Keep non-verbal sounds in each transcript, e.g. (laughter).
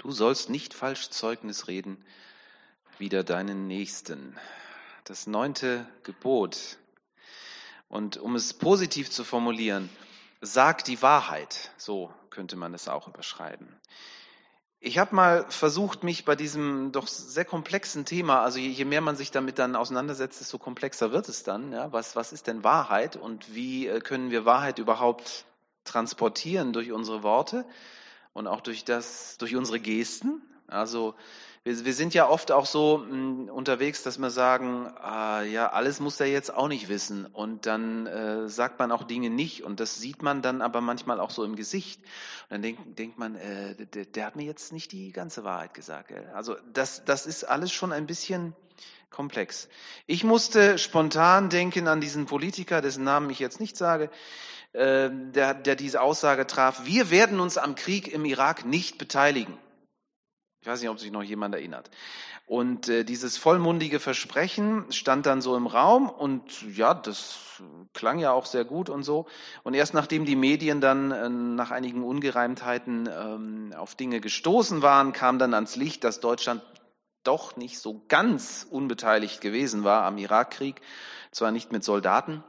Du sollst nicht falsch Zeugnis reden, wider deinen Nächsten. Das neunte Gebot. Und um es positiv zu formulieren, sag die Wahrheit. So könnte man es auch überschreiben. Ich habe mal versucht, mich bei diesem doch sehr komplexen Thema, also je mehr man sich damit dann auseinandersetzt, desto komplexer wird es dann. Ja? Was, was ist denn Wahrheit und wie äh, können wir Wahrheit überhaupt transportieren durch unsere Worte und auch durch, das, durch unsere Gesten? Also wir, wir sind ja oft auch so mh, hm, unterwegs, dass wir sagen, ah, ja, alles muss er jetzt auch nicht wissen. Und dann äh, sagt man auch Dinge nicht. Und das sieht man dann aber manchmal auch so im Gesicht. Und dann denkt, denkt man, äh, der, der, hat mir jetzt nicht die ganze Wahrheit gesagt. Also das, das ist alles schon ein bisschen komplex. Ich musste spontan denken an diesen Politiker, dessen Namen ich jetzt nicht sage, äh, der, der diese Aussage traf, wir werden uns am Krieg im Irak nicht beteiligen. Ich weiß nicht, ob sich noch jemand erinnert. Und äh, dieses vollmundige Versprechen stand dann so im Raum und ja, das klang ja auch sehr gut und so. Und erst nachdem die Medien dann äh, nach einigen Ungereimtheiten ähm, auf Dinge gestoßen waren, kam dann ans Licht, dass Deutschland doch nicht so ganz unbeteiligt gewesen war am Irakkrieg. Zwar nicht mit Soldaten,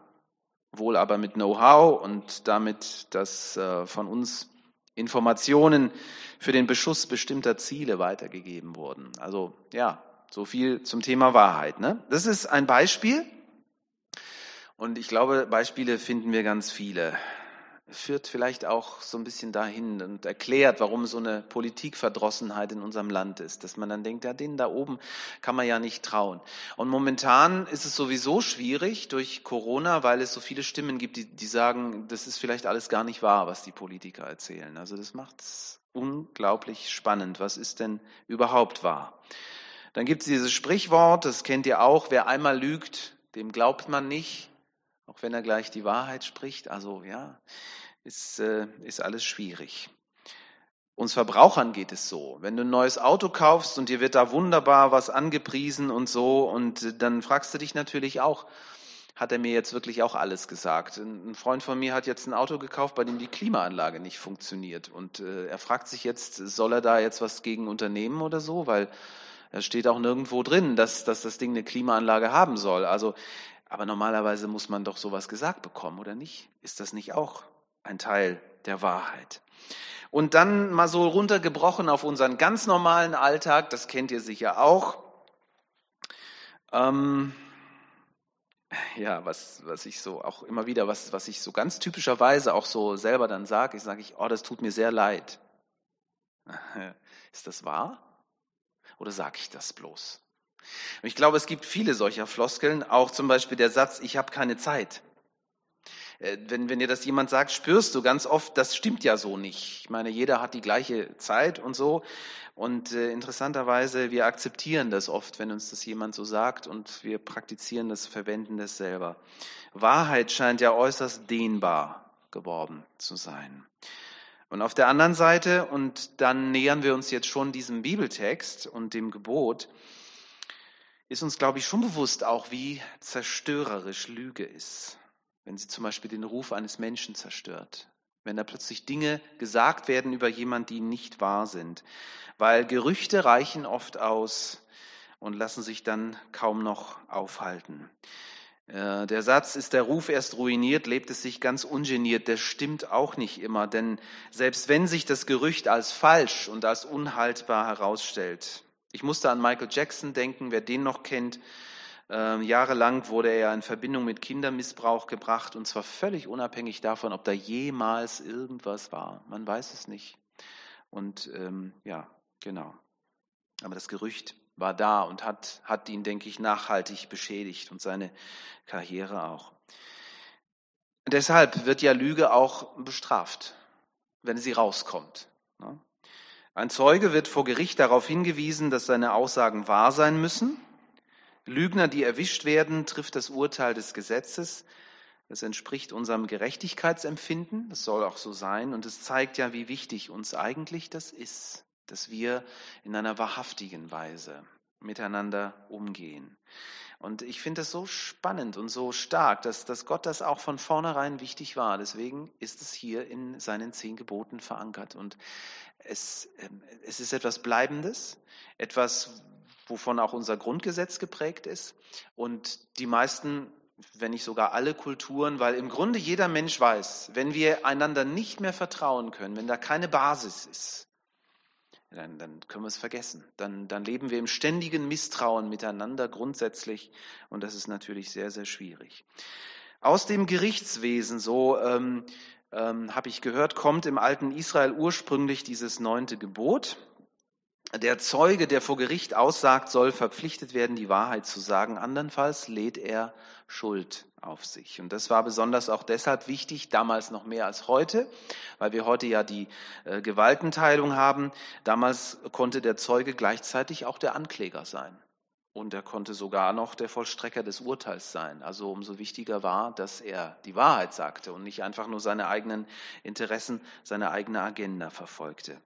wohl aber mit Know-how und damit, dass äh, von uns Informationen für den Beschuss bestimmter Ziele weitergegeben wurden. Also ja, so viel zum Thema Wahrheit. Ne? Das ist ein Beispiel. Und ich glaube, Beispiele finden wir ganz viele führt vielleicht auch so ein bisschen dahin und erklärt, warum so eine Politikverdrossenheit in unserem Land ist, dass man dann denkt, ja, denen da oben kann man ja nicht trauen. Und momentan ist es sowieso schwierig durch Corona, weil es so viele Stimmen gibt, die, die sagen, das ist vielleicht alles gar nicht wahr, was die Politiker erzählen. Also das macht es unglaublich spannend. Was ist denn überhaupt wahr? Dann gibt es dieses Sprichwort, das kennt ihr auch, wer einmal lügt, dem glaubt man nicht auch wenn er gleich die Wahrheit spricht. Also ja, ist, äh, ist alles schwierig. Uns Verbrauchern geht es so. Wenn du ein neues Auto kaufst und dir wird da wunderbar was angepriesen und so, und dann fragst du dich natürlich auch, hat er mir jetzt wirklich auch alles gesagt? Ein Freund von mir hat jetzt ein Auto gekauft, bei dem die Klimaanlage nicht funktioniert. Und äh, er fragt sich jetzt, soll er da jetzt was gegen unternehmen oder so? Weil es steht auch nirgendwo drin, dass, dass das Ding eine Klimaanlage haben soll. Also aber normalerweise muss man doch sowas gesagt bekommen, oder nicht? Ist das nicht auch ein Teil der Wahrheit? Und dann mal so runtergebrochen auf unseren ganz normalen Alltag, das kennt ihr sicher auch. Ähm, ja, was, was ich so auch immer wieder, was, was ich so ganz typischerweise auch so selber dann sage, ich sage ich, oh, das tut mir sehr leid. (laughs) Ist das wahr? Oder sage ich das bloß? Und ich glaube, es gibt viele solcher Floskeln, auch zum Beispiel der Satz, ich habe keine Zeit. Äh, wenn, wenn dir das jemand sagt, spürst du ganz oft, das stimmt ja so nicht. Ich meine, jeder hat die gleiche Zeit und so. Und äh, interessanterweise, wir akzeptieren das oft, wenn uns das jemand so sagt und wir praktizieren das, verwenden das selber. Wahrheit scheint ja äußerst dehnbar geworden zu sein. Und auf der anderen Seite, und dann nähern wir uns jetzt schon diesem Bibeltext und dem Gebot, ist uns, glaube ich, schon bewusst auch, wie zerstörerisch Lüge ist, wenn sie zum Beispiel den Ruf eines Menschen zerstört, wenn da plötzlich Dinge gesagt werden über jemanden, die nicht wahr sind, weil Gerüchte reichen oft aus und lassen sich dann kaum noch aufhalten. Äh, der Satz, ist der Ruf erst ruiniert, lebt es sich ganz ungeniert, der stimmt auch nicht immer, denn selbst wenn sich das Gerücht als falsch und als unhaltbar herausstellt, ich musste an Michael Jackson denken, wer den noch kennt. Ähm, jahrelang wurde er in Verbindung mit Kindermissbrauch gebracht und zwar völlig unabhängig davon, ob da jemals irgendwas war. Man weiß es nicht. Und ähm, ja, genau. Aber das Gerücht war da und hat, hat ihn, denke ich, nachhaltig beschädigt und seine Karriere auch. deshalb wird ja Lüge auch bestraft, wenn sie rauskommt. Ne? Ein Zeuge wird vor Gericht darauf hingewiesen, dass seine Aussagen wahr sein müssen. Lügner, die erwischt werden, trifft das Urteil des Gesetzes. Das entspricht unserem Gerechtigkeitsempfinden. Das soll auch so sein. Und es zeigt ja, wie wichtig uns eigentlich das ist, dass wir in einer wahrhaftigen Weise miteinander umgehen. Und ich finde das so spannend und so stark, dass, dass Gott das auch von vornherein wichtig war. Deswegen ist es hier in seinen zehn Geboten verankert. Und es, ähm, es ist etwas Bleibendes, etwas, wovon auch unser Grundgesetz geprägt ist. Und die meisten, wenn nicht sogar alle Kulturen, weil im Grunde jeder Mensch weiß, wenn wir einander nicht mehr vertrauen können, wenn da keine Basis ist, dann, dann können wir es vergessen. Dann, dann leben wir im ständigen Misstrauen miteinander grundsätzlich und das ist natürlich sehr, sehr schwierig. Aus dem Gerichtswesen, so ähm, ähm, habe ich gehört, kommt im alten Israel ursprünglich dieses neunte Gebot. Der Zeuge, der vor Gericht aussagt, soll verpflichtet werden, die Wahrheit zu sagen. Andernfalls lädt er Schuld auf sich. Und das war besonders auch deshalb wichtig, damals noch mehr als heute, weil wir heute ja die äh, Gewaltenteilung haben. Damals konnte der Zeuge gleichzeitig auch der Ankläger sein. Und er konnte sogar noch der Vollstrecker des Urteils sein. Also umso wichtiger war, dass er die Wahrheit sagte und nicht einfach nur seine eigenen Interessen, seine eigene Agenda verfolgte.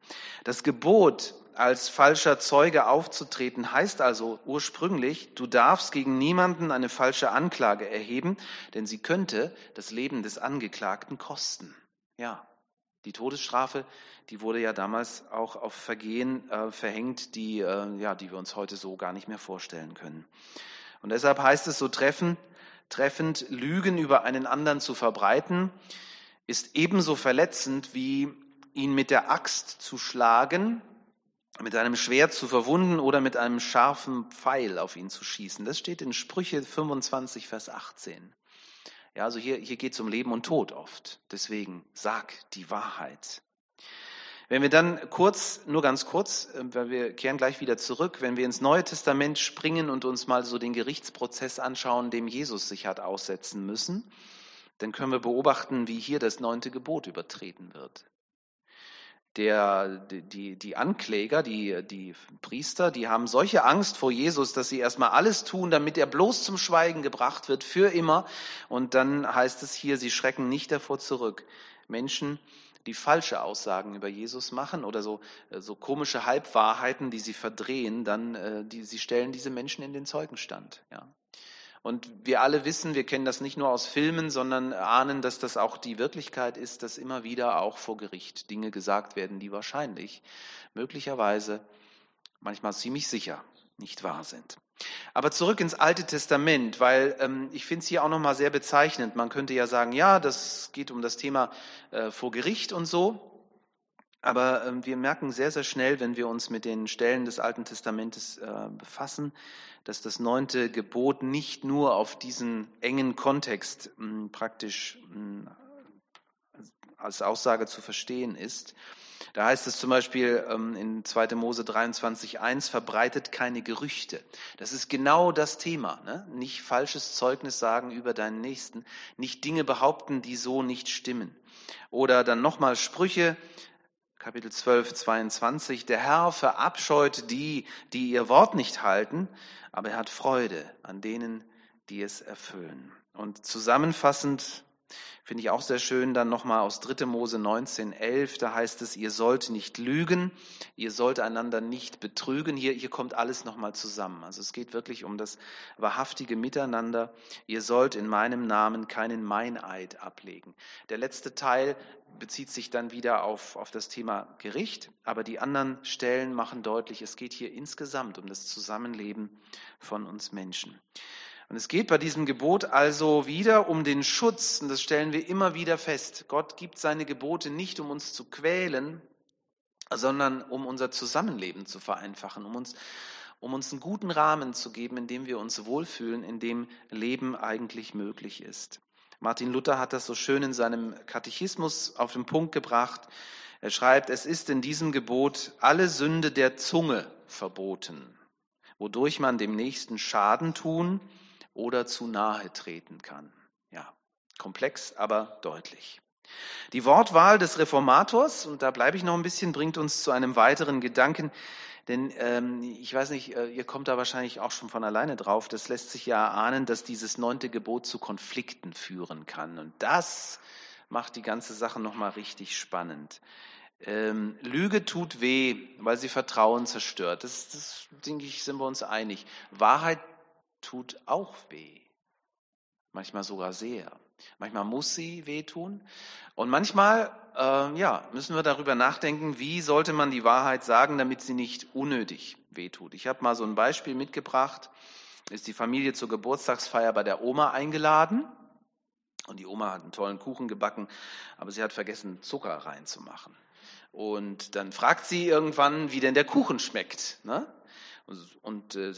Das Gebot, als falscher Zeuge aufzutreten, heißt also ursprünglich, du darfst gegen niemanden eine falsche Anklage erheben, denn sie könnte das Leben des Angeklagten kosten. Ja, die Todesstrafe, die wurde ja damals auch auf Vergehen äh, verhängt, die, äh, ja, die wir uns heute so gar nicht mehr vorstellen können. Und deshalb heißt es so treffen, treffend, Lügen über einen anderen zu verbreiten, ist ebenso verletzend wie ihn mit der Axt zu schlagen, mit einem Schwert zu verwunden oder mit einem scharfen Pfeil auf ihn zu schießen. Das steht in Sprüche 25, Vers 18. Ja, also hier, hier geht es um Leben und Tod oft. Deswegen sag die Wahrheit. Wenn wir dann kurz, nur ganz kurz, äh, weil wir kehren gleich wieder zurück, wenn wir ins Neue Testament springen und uns mal so den Gerichtsprozess anschauen, dem Jesus sich hat aussetzen müssen, dann können wir beobachten, wie hier das neunte Gebot übertreten wird der, die, die Ankläger, die, die Priester, die haben solche Angst vor Jesus, dass sie erstmal alles tun, damit er bloß zum Schweigen gebracht wird, für immer. Und dann heißt es hier, sie schrecken nicht davor zurück. Menschen, die falsche Aussagen über Jesus machen oder so, so komische Halbwahrheiten, die sie verdrehen, dann, äh, die, sie stellen diese Menschen in den Zeugenstand. Ja. Und wir alle wissen, wir kennen das nicht nur aus Filmen, sondern ahnen, dass das auch die Wirklichkeit ist, dass immer wieder auch vor Gericht Dinge gesagt werden, die wahrscheinlich, möglicherweise, manchmal ziemlich sicher nicht wahr sind. Aber zurück ins Alte Testament, weil ähm, ich finde es hier auch nochmal sehr bezeichnend. Man könnte ja sagen, ja, das geht um das Thema äh, vor Gericht und so. Aber ähm, wir merken sehr, sehr schnell, wenn wir uns mit den Stellen des Alten Testamentes äh, befassen, dass das neunte Gebot nicht nur auf diesen engen Kontext mh, praktisch mh, als Aussage zu verstehen ist. Da heißt es zum Beispiel ähm, in 2. Mose 23.1, verbreitet keine Gerüchte. Das ist genau das Thema. Ne? Nicht falsches Zeugnis sagen über deinen Nächsten, nicht Dinge behaupten, die so nicht stimmen. Oder dann nochmal Sprüche, Kapitel 12, 22. Der Herr verabscheut die, die ihr Wort nicht halten, aber er hat Freude an denen, die es erfüllen. Und zusammenfassend finde ich auch sehr schön dann nochmal aus 3. Mose 19, 11, da heißt es, ihr sollt nicht lügen, ihr sollt einander nicht betrügen. Hier, hier kommt alles nochmal zusammen. Also es geht wirklich um das wahrhaftige Miteinander. Ihr sollt in meinem Namen keinen Meineid ablegen. Der letzte Teil bezieht sich dann wieder auf, auf das Thema Gericht, aber die anderen Stellen machen deutlich, es geht hier insgesamt um das Zusammenleben von uns Menschen. Und es geht bei diesem Gebot also wieder um den Schutz, und das stellen wir immer wieder fest. Gott gibt seine Gebote nicht, um uns zu quälen, sondern um unser Zusammenleben zu vereinfachen, um uns, um uns einen guten Rahmen zu geben, in dem wir uns wohlfühlen, in dem Leben eigentlich möglich ist. Martin Luther hat das so schön in seinem Katechismus auf den Punkt gebracht. Er schreibt, es ist in diesem Gebot alle Sünde der Zunge verboten, wodurch man dem Nächsten Schaden tun oder zu nahe treten kann. Ja, komplex, aber deutlich. Die Wortwahl des Reformators, und da bleibe ich noch ein bisschen, bringt uns zu einem weiteren Gedanken, denn ähm, ich weiß nicht, äh, ihr kommt da wahrscheinlich auch schon von alleine drauf, das lässt sich ja ahnen, dass dieses neunte Gebot zu Konflikten führen kann. Und das macht die ganze Sache nochmal richtig spannend. Ähm, Lüge tut weh, weil sie Vertrauen zerstört. Das, das, denke ich, sind wir uns einig. Wahrheit tut auch weh. Manchmal sogar sehr. Manchmal muss sie wehtun. Und manchmal äh, ja, müssen wir darüber nachdenken, wie sollte man die Wahrheit sagen, damit sie nicht unnötig wehtut. Ich habe mal so ein Beispiel mitgebracht. Ist die Familie zur Geburtstagsfeier bei der Oma eingeladen. Und die Oma hat einen tollen Kuchen gebacken, aber sie hat vergessen, Zucker reinzumachen. Und dann fragt sie irgendwann, wie denn der Kuchen schmeckt. Ne? Und äh,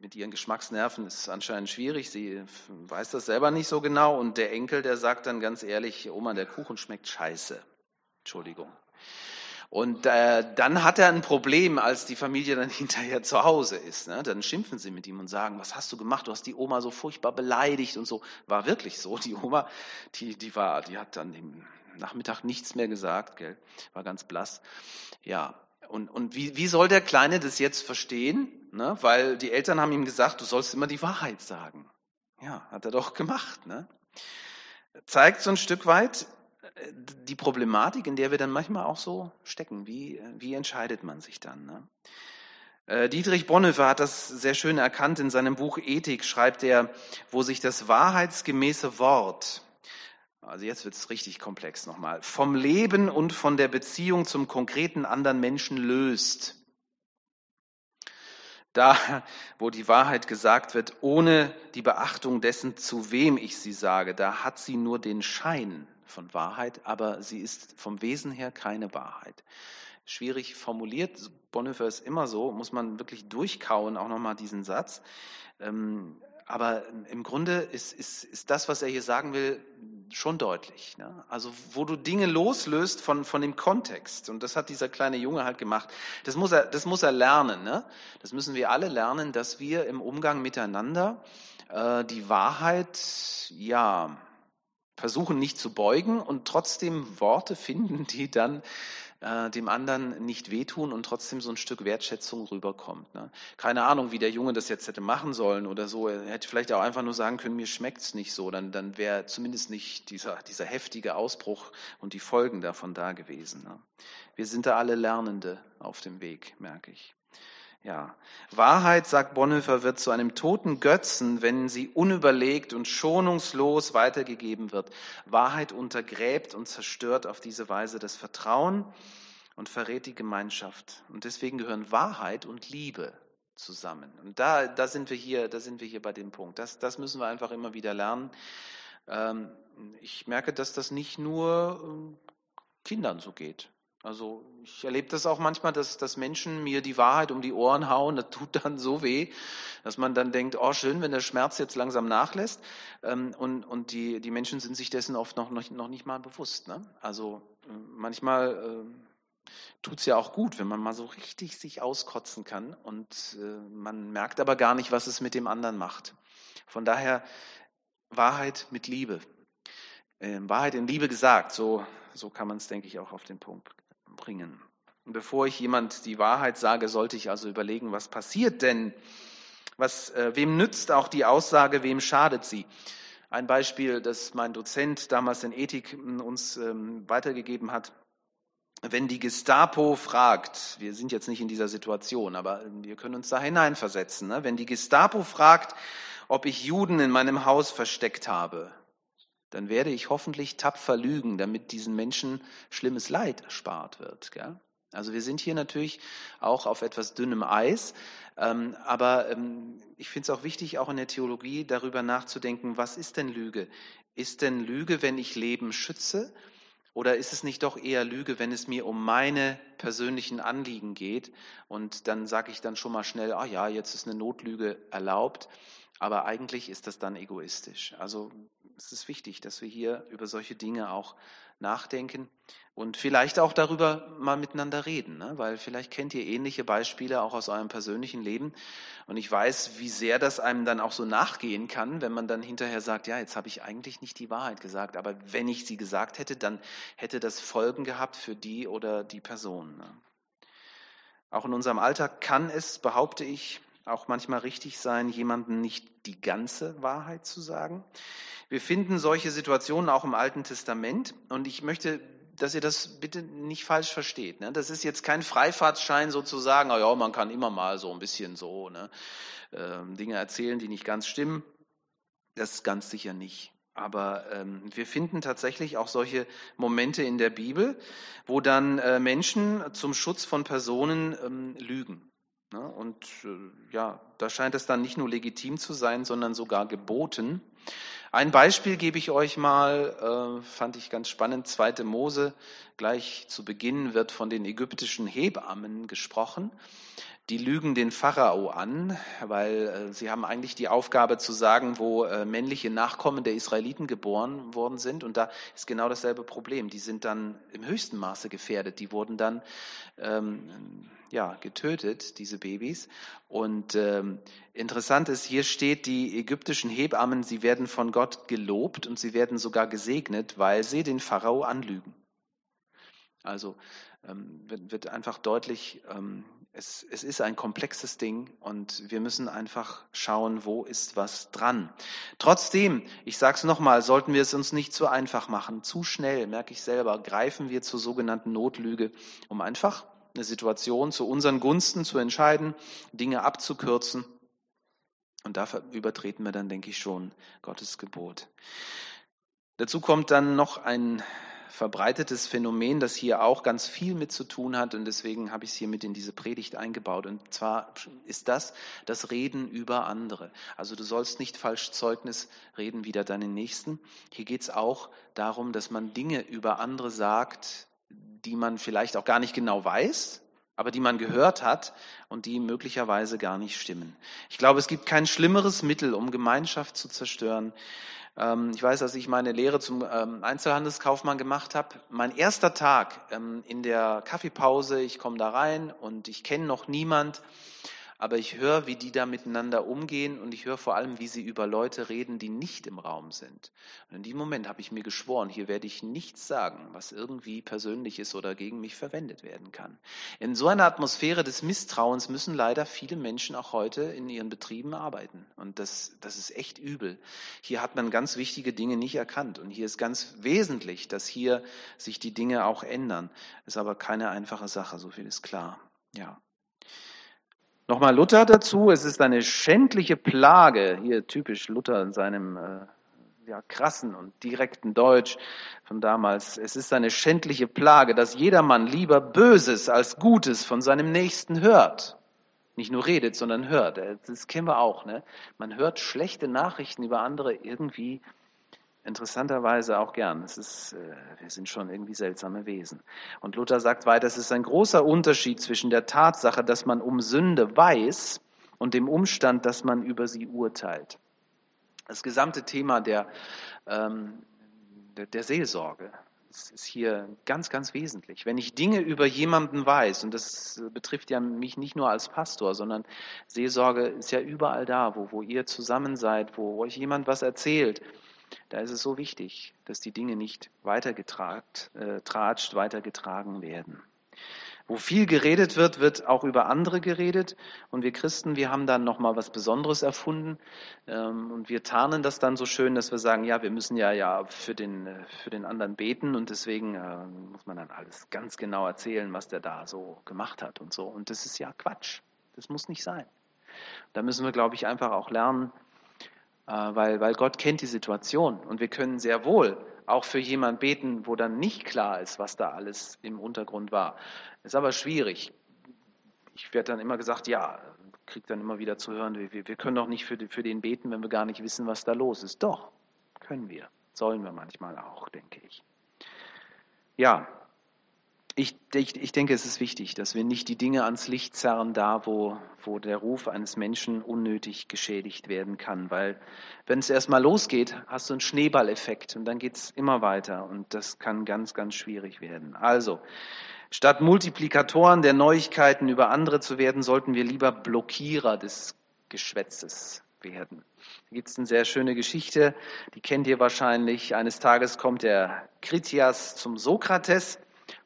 mit ihren Geschmacksnerven ist es anscheinend schwierig. Sie weiß das selber nicht so genau. Und der Enkel, der sagt dann ganz ehrlich, Oma, der Kuchen schmeckt scheiße. Entschuldigung. Und äh, dann hat er ein Problem, als die Familie dann (laughs) hinterher zu Hause ist. Ne? Dann schimpfen sie mit ihm und sagen, was hast du gemacht? Du hast die Oma so furchtbar beleidigt und so. War wirklich so. Die Oma, die, die war, die hat dann im Nachmittag nichts mehr gesagt, gell? War ganz blass. Ja, und, und wie, wie soll der Kleine das jetzt verstehen? Ne? Weil die Eltern haben ihm gesagt, du sollst immer die Wahrheit sagen. Ja, hat er doch gemacht. Ne? Zeigt so ein Stück weit äh, die Problematik, in der wir dann manchmal auch so stecken. Wie, wie entscheidet man sich dann? Ne? Äh, Dietrich Bonhoeffer hat das sehr schön erkannt. In seinem Buch Ethik schreibt er, wo sich das wahrheitsgemäße Wort also jetzt wird es richtig komplex nochmal, vom Leben und von der Beziehung zum konkreten anderen Menschen löst. Da, wo die Wahrheit gesagt wird, ohne die Beachtung dessen, zu wem ich sie sage, da hat sie nur den Schein von Wahrheit, aber sie ist vom Wesen her keine Wahrheit. Schwierig formuliert, Bonhoeffer ist immer so, muss man wirklich durchkauen, auch nochmal diesen Satz. Ähm, aber im Grunde ist, ist, ist das, was er hier sagen will, schon deutlich. Ne? Also wo du Dinge loslöst von, von dem Kontext. Und das hat dieser kleine Junge halt gemacht. Das muss er, das muss er lernen. Ne? Das müssen wir alle lernen, dass wir im Umgang miteinander äh, die Wahrheit, ja, versuchen nicht zu beugen und trotzdem Worte finden, die dann äh, dem anderen nicht wehtun und trotzdem so ein Stück Wertschätzung rüberkommt. Ne? Keine Ahnung, wie der Junge das jetzt hätte machen sollen oder so. Er hätte vielleicht auch einfach nur sagen können, mir schmeckt's nicht so. Dann, dann wäre zumindest nicht dieser, dieser heftige Ausbruch und die Folgen davon da gewesen. Ne? Wir sind da alle Lernende auf dem Weg, merke ich. Ja, Wahrheit, sagt Bonhoeffer, wird zu einem toten Götzen, wenn sie unüberlegt und schonungslos weitergegeben wird. Wahrheit untergräbt und zerstört auf diese Weise das Vertrauen und verrät die Gemeinschaft. Und deswegen gehören Wahrheit und Liebe zusammen. Und da, da sind wir hier, da sind wir hier bei dem Punkt. Das, das müssen wir einfach immer wieder lernen. Ähm, ich merke, dass das nicht nur ähm, Kindern so geht. Also ich erlebe das auch manchmal, dass, dass Menschen mir die Wahrheit um die Ohren hauen. Das tut dann so weh, dass man dann denkt, oh schön, wenn der Schmerz jetzt langsam nachlässt. Ähm, und und die, die Menschen sind sich dessen oft noch, noch, noch nicht mal bewusst. Ne? Also äh, manchmal äh, tut es ja auch gut, wenn man mal so richtig sich auskotzen kann. Und äh, man merkt aber gar nicht, was es mit dem anderen macht. Von daher Wahrheit mit Liebe. Ähm, Wahrheit in Liebe gesagt, so, so kann man es, denke ich, auch auf den Punkt bringen. Und bevor ich jemand die Wahrheit sage, sollte ich also überlegen, was passiert denn? Was, äh, wem nützt auch die Aussage, wem schadet sie? Ein Beispiel, das mein Dozent damals in Ethik hm, uns ähm, weitergegeben hat. Wenn die Gestapo fragt, wir sind jetzt nicht in dieser Situation, aber ähm, wir können uns da hineinversetzen, ne? wenn die Gestapo fragt, ob ich Juden in meinem Haus versteckt habe, dann werde ich hoffentlich tapfer lügen, damit diesen Menschen schlimmes Leid erspart wird. Gell? Also wir sind hier natürlich auch auf etwas dünnem Eis, ähm, aber ähm, ich finde es auch wichtig, auch in der Theologie darüber nachzudenken, was ist denn Lüge? Ist denn Lüge, wenn ich Leben schütze? Oder ist es nicht doch eher Lüge, wenn es mir um meine persönlichen Anliegen geht? Und dann sage ich dann schon mal schnell, ah ja, jetzt ist eine Notlüge erlaubt. Aber eigentlich ist das dann egoistisch. Also es ist wichtig, dass wir hier über solche Dinge auch nachdenken und vielleicht auch darüber mal miteinander reden, ne? weil vielleicht kennt ihr ähnliche Beispiele auch aus eurem persönlichen Leben. Und ich weiß, wie sehr das einem dann auch so nachgehen kann, wenn man dann hinterher sagt, ja, jetzt habe ich eigentlich nicht die Wahrheit gesagt, aber wenn ich sie gesagt hätte, dann hätte das Folgen gehabt für die oder die Person. Ne? Auch in unserem Alltag kann es, behaupte ich, auch manchmal richtig sein, jemandem nicht die ganze Wahrheit zu sagen. Wir finden solche Situationen auch im Alten Testament und ich möchte dass ihr das bitte nicht falsch versteht. Ne? Das ist jetzt kein Freifahrtschein sozusagen, ja, man kann immer mal so ein bisschen so ne, äh, Dinge erzählen, die nicht ganz stimmen. Das ist ganz sicher nicht. Aber ähm, wir finden tatsächlich auch solche Momente in der Bibel, wo dann äh, Menschen zum Schutz von Personen ähm, lügen. Ne? Und äh, ja, da scheint es dann nicht nur legitim zu sein, sondern sogar geboten. Ein Beispiel gebe ich euch mal, äh, fand ich ganz spannend. Zweite Mose, gleich zu Beginn wird von den ägyptischen Hebammen gesprochen. Die lügen den Pharao an, weil äh, sie haben eigentlich die Aufgabe zu sagen, wo äh, männliche Nachkommen der Israeliten geboren worden sind. Und da ist genau dasselbe Problem. Die sind dann im höchsten Maße gefährdet. Die wurden dann ähm, ja, getötet, diese Babys. Und ähm, interessant ist, hier steht, die ägyptischen Hebammen, sie werden von Gott gelobt und sie werden sogar gesegnet, weil sie den Pharao anlügen. Also ähm, wird, wird einfach deutlich, ähm, es, es ist ein komplexes Ding und wir müssen einfach schauen, wo ist was dran. Trotzdem, ich sage es nochmal, sollten wir es uns nicht zu einfach machen. Zu schnell, merke ich selber, greifen wir zur sogenannten Notlüge, um einfach eine Situation zu unseren Gunsten zu entscheiden, Dinge abzukürzen. Und dafür übertreten wir dann, denke ich, schon Gottes Gebot. Dazu kommt dann noch ein verbreitetes Phänomen, das hier auch ganz viel mit zu tun hat und deswegen habe ich es hier mit in diese Predigt eingebaut. Und zwar ist das das Reden über andere. Also du sollst nicht falsch Zeugnis reden wider deinen Nächsten. Hier geht es auch darum, dass man Dinge über andere sagt, die man vielleicht auch gar nicht genau weiß, aber die man gehört hat und die möglicherweise gar nicht stimmen. Ich glaube, es gibt kein schlimmeres Mittel, um Gemeinschaft zu zerstören, ähm, ich weiß, als ich meine Lehre zum ähm, Einzelhandelskaufmann gemacht habe, mein erster Tag ähm, in der Kaffeepause, ich komme da rein und ich kenne noch niemand aber ich höre, wie die da miteinander umgehen und ich höre vor allem, wie sie über Leute reden, die nicht im Raum sind. Und in diesem Moment habe ich mir geschworen, hier werde ich nichts sagen, was irgendwie persönlich ist oder gegen mich verwendet werden kann. In so einer Atmosphäre des Misstrauens müssen leider viele Menschen auch heute in ihren Betrieben arbeiten. Und das, das ist echt übel. Hier hat man ganz wichtige Dinge nicht erkannt. Und hier ist ganz wesentlich, dass hier sich die Dinge auch ändern. Ist aber keine einfache Sache, so viel ist klar. Ja. Nochmal Luther dazu, es ist eine schändliche Plage, hier typisch Luther in seinem äh, ja, krassen und direkten Deutsch von damals. Es ist eine schändliche Plage, dass jedermann lieber Böses als Gutes von seinem Nächsten hört. Nicht nur redet, sondern hört. Das kennen wir auch. Ne? Man hört schlechte Nachrichten über andere irgendwie interessanterweise auch gern. Es ist, äh, wir sind schon irgendwie seltsame Wesen. Und Luther sagt weiter, es ist ein großer Unterschied zwischen der Tatsache, dass man um Sünde weiß und dem Umstand, dass man über sie urteilt. Das gesamte Thema der, ähm, der, der Seelsorge ist hier ganz, ganz wesentlich. Wenn ich Dinge über jemanden weiß, und das betrifft ja mich nicht nur als Pastor, sondern Seelsorge ist ja überall da, wo, wo ihr zusammen seid, wo euch jemand was erzählt, da ist es so wichtig, dass die Dinge nicht weitergetragen, äh, weitergetragen werden. Wo viel geredet wird, wird auch über andere geredet. Und wir Christen, wir haben dann nochmal was Besonderes erfunden. Ähm, und wir tarnen das dann so schön, dass wir sagen, ja, wir müssen ja, ja für den, äh, für den anderen beten. Und deswegen äh, muss man dann alles ganz genau erzählen, was der da so gemacht hat und so. Und das ist ja Quatsch. Das muss nicht sein. Da müssen wir, glaube ich, einfach auch lernen, weil, weil Gott kennt die Situation und wir können sehr wohl auch für jemanden beten, wo dann nicht klar ist, was da alles im Untergrund war. Ist aber schwierig. Ich werde dann immer gesagt, ja, kriege dann immer wieder zu hören, wir, wir können doch nicht für, für den beten, wenn wir gar nicht wissen, was da los ist. Doch, können wir. Sollen wir manchmal auch, denke ich. Ja, ich, ich, ich, denke, es ist wichtig, dass wir nicht die Dinge ans Licht zerren, da wo, wo der Ruf eines Menschen unnötig geschädigt werden kann. Weil wenn es erstmal losgeht, hast du einen Schneeballeffekt und dann geht es immer weiter und das kann ganz, ganz schwierig werden. Also, statt Multiplikatoren der Neuigkeiten über andere zu werden, sollten wir lieber Blockierer des Geschwätzes werden. Da gibt es eine sehr schöne Geschichte, die kennt ihr wahrscheinlich. Eines Tages kommt der Kritias zum Sokrates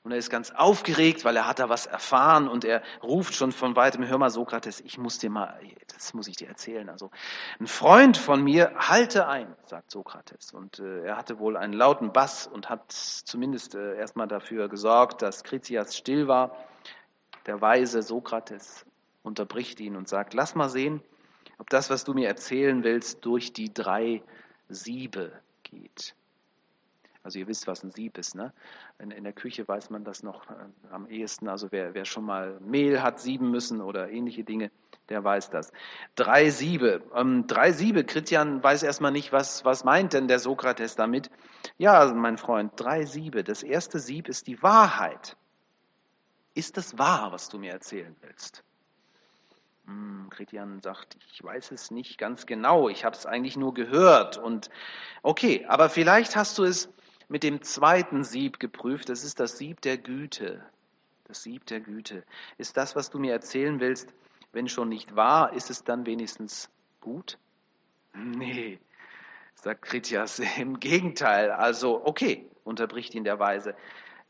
Und er ist ganz aufgeregt, weil er hat da was erfahren und er ruft schon von weitem, hör mal Sokrates, ich muss dir mal, das muss ich dir erzählen. Also ein Freund von mir, halte ein, sagt Sokrates. Und äh, er hatte wohl einen lauten Bass und hat zumindest äh, erstmal dafür gesorgt, dass Kritias still war. Der weise Sokrates unterbricht ihn und sagt, lass mal sehen, ob das, was du mir erzählen willst, durch die drei Siebe geht. Also ihr wisst, was ein Sieb ist. Ne? In, in der Küche weiß man das noch äh, am ehesten. Also wer, wer schon mal Mehl hat sieben müssen oder ähnliche Dinge, der weiß das. Drei Siebe. Ähm, drei Siebe. Christian weiß erstmal nicht, was, was meint denn der Sokrates damit. Ja, mein Freund, drei Siebe. Das erste Sieb ist die Wahrheit. Ist das wahr, was du mir erzählen willst? Hm, Christian sagt, ich weiß es nicht ganz genau, ich habe es eigentlich nur gehört. Und okay, aber vielleicht hast du es mit dem zweiten Sieb geprüft. Das ist das Sieb der Güte. Das Sieb der Güte. Ist das, was du mir erzählen willst, wenn schon nicht wahr, ist es dann wenigstens gut? Nee, sagt Kritias, (laughs) im Gegenteil. Also, okay, unterbricht ihn der Weise.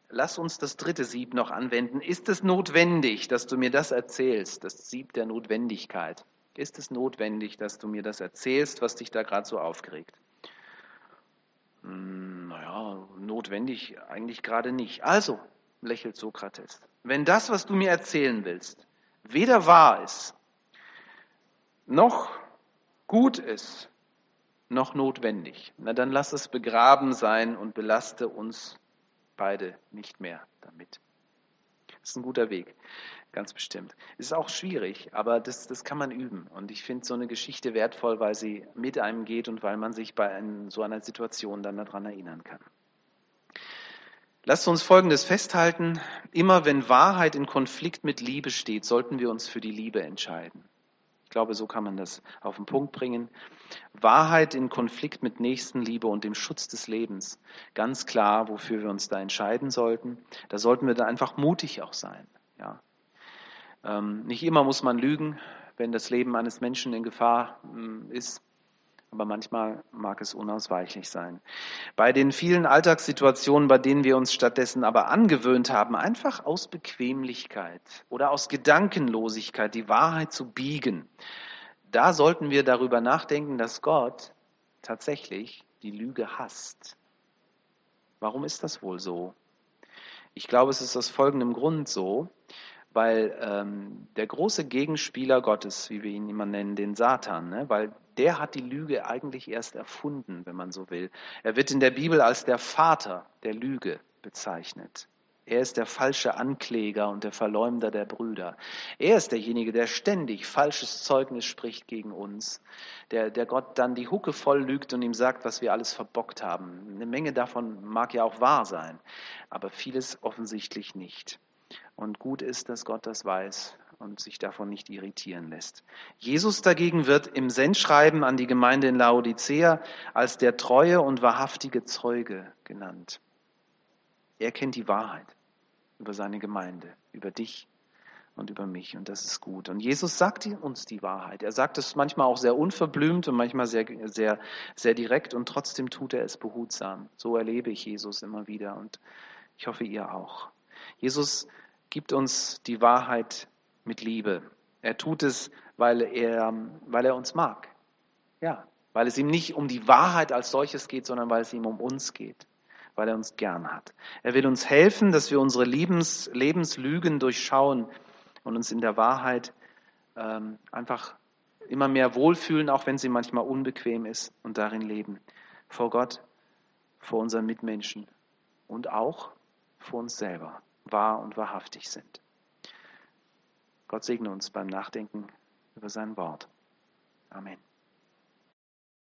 Lass uns das dritte Sieb noch anwenden. Ist es notwendig, dass du mir das erzählst, das Sieb der Notwendigkeit? Ist es notwendig, dass du mir das erzählst, was dich da gerade so aufgeregt? Hm, notwendig eigentlich gerade nicht. Also, lächelt Sokrates, wenn das, was du mir erzählen willst, weder wahr ist, noch gut ist, noch notwendig, na dann lass es begraben sein und belaste uns beide nicht mehr damit. Das ist ein guter Weg. Ganz bestimmt. Es ist auch schwierig, aber das, das kann man üben. Und ich finde so eine Geschichte wertvoll, weil sie mit einem geht und weil man sich bei einem, so einer Situation dann daran erinnern kann. Lasst uns Folgendes festhalten. Immer wenn Wahrheit in Konflikt mit Liebe steht, sollten wir uns für die Liebe entscheiden. Ich glaube, so kann man das auf den Punkt bringen. Wahrheit in Konflikt mit Nächstenliebe und dem Schutz des Lebens. Ganz klar, wofür wir uns da entscheiden sollten. Da sollten wir da einfach mutig auch sein. Ja, ähm, nicht immer muss man lügen, wenn das Leben eines Menschen in Gefahr hm, ist, aber manchmal mag es unausweichlich sein. Bei den vielen Alltagssituationen, bei denen wir uns stattdessen aber angewöhnt haben, einfach aus Bequemlichkeit oder aus Gedankenlosigkeit die Wahrheit zu biegen, da sollten wir darüber nachdenken, dass Gott tatsächlich die Lüge hasst. Warum ist das wohl so? Ich glaube, es ist aus folgendem Grund so weil ähm, der große Gegenspieler Gottes, wie wir ihn immer nennen, den Satan, ne, weil der hat die Lüge eigentlich erst erfunden, wenn man so will. Er wird in der Bibel als der Vater der Lüge bezeichnet. Er ist der falsche Ankläger und der Verleumder der Brüder. Er ist derjenige, der ständig falsches Zeugnis spricht gegen uns, der, der Gott dann die Hucke voll lügt und ihm sagt, was wir alles verbockt haben. Eine Menge davon mag ja auch wahr sein, aber vieles offensichtlich nicht. Und gut ist, dass Gott das weiß und sich davon nicht irritieren lässt. Jesus dagegen wird im Sendschreiben an die Gemeinde in Laodicea als der treue und wahrhaftige Zeuge genannt. Er kennt die Wahrheit über seine Gemeinde, über dich und über mich. Und das ist gut. Und Jesus sagt uns die Wahrheit. Er sagt es manchmal auch sehr unverblümt und manchmal sehr, sehr, sehr direkt und trotzdem tut er es behutsam. So erlebe ich Jesus immer wieder und ich hoffe, ihr auch. Jesus gibt uns die Wahrheit mit Liebe. Er tut es, weil er, weil er uns mag. Ja, weil es ihm nicht um die Wahrheit als solches geht, sondern weil es ihm um uns geht, weil er uns gern hat. Er will uns helfen, dass wir unsere Lebens, Lebenslügen durchschauen und uns in der Wahrheit ähm, einfach immer mehr wohlfühlen, auch wenn sie manchmal unbequem ist und darin leben. Vor Gott, vor unseren Mitmenschen und auch vor uns selber wahr und wahrhaftig sind. Gott segne uns beim Nachdenken über sein Wort. Amen.